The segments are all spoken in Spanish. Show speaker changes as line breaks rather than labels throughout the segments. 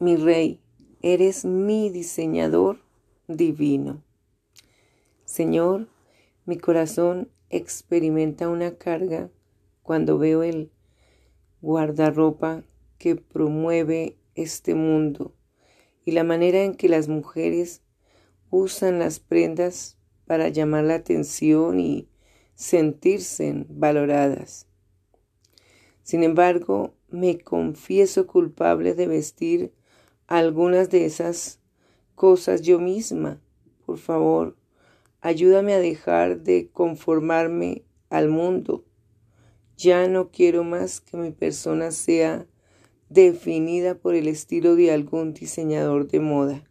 mi Rey, eres mi diseñador divino. Señor, mi corazón experimenta una carga cuando veo el guardarropa que promueve este mundo y la manera en que las mujeres usan las prendas para llamar la atención y sentirse valoradas. Sin embargo, me confieso culpable de vestir algunas de esas cosas yo misma. Por favor, ayúdame a dejar de conformarme al mundo. Ya no quiero más que mi persona sea definida por el estilo de algún diseñador de moda.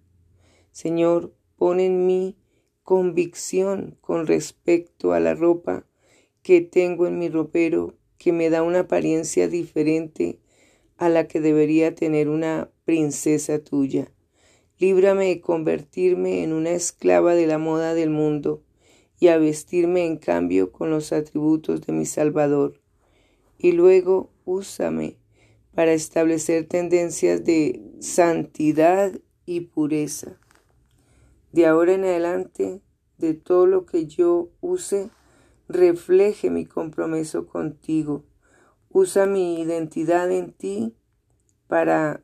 Señor, pon en mí convicción con respecto a la ropa que tengo en mi ropero que me da una apariencia diferente a la que debería tener una princesa tuya. Líbrame de convertirme en una esclava de la moda del mundo y a vestirme en cambio con los atributos de mi Salvador. Y luego úsame para establecer tendencias de santidad y pureza. De ahora en adelante, de todo lo que yo use, refleje mi compromiso contigo. Usa mi identidad en ti para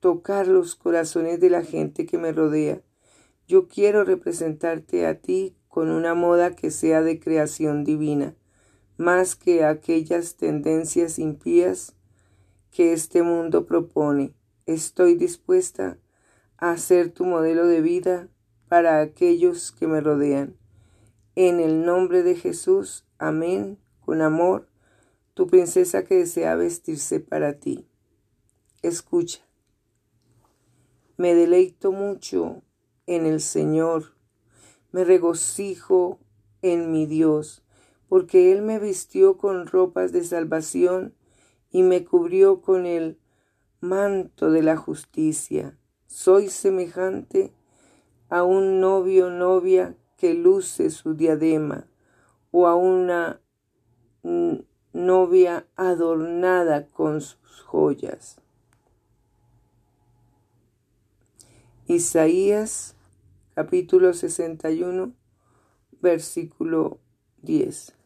tocar los corazones de la gente que me rodea. Yo quiero representarte a ti con una moda que sea de creación divina, más que aquellas tendencias impías que este mundo propone. Estoy dispuesta a ser tu modelo de vida para aquellos que me rodean. En el nombre de Jesús, amén, con amor, tu princesa que desea vestirse para ti. Escucha. Me deleito mucho en el Señor, me regocijo en mi Dios, porque Él me vistió con ropas de salvación y me cubrió con el manto de la justicia. Soy semejante a un novio novia que luce su diadema o a una novia adornada con sus joyas. Isaías capítulo 61 versículo 10.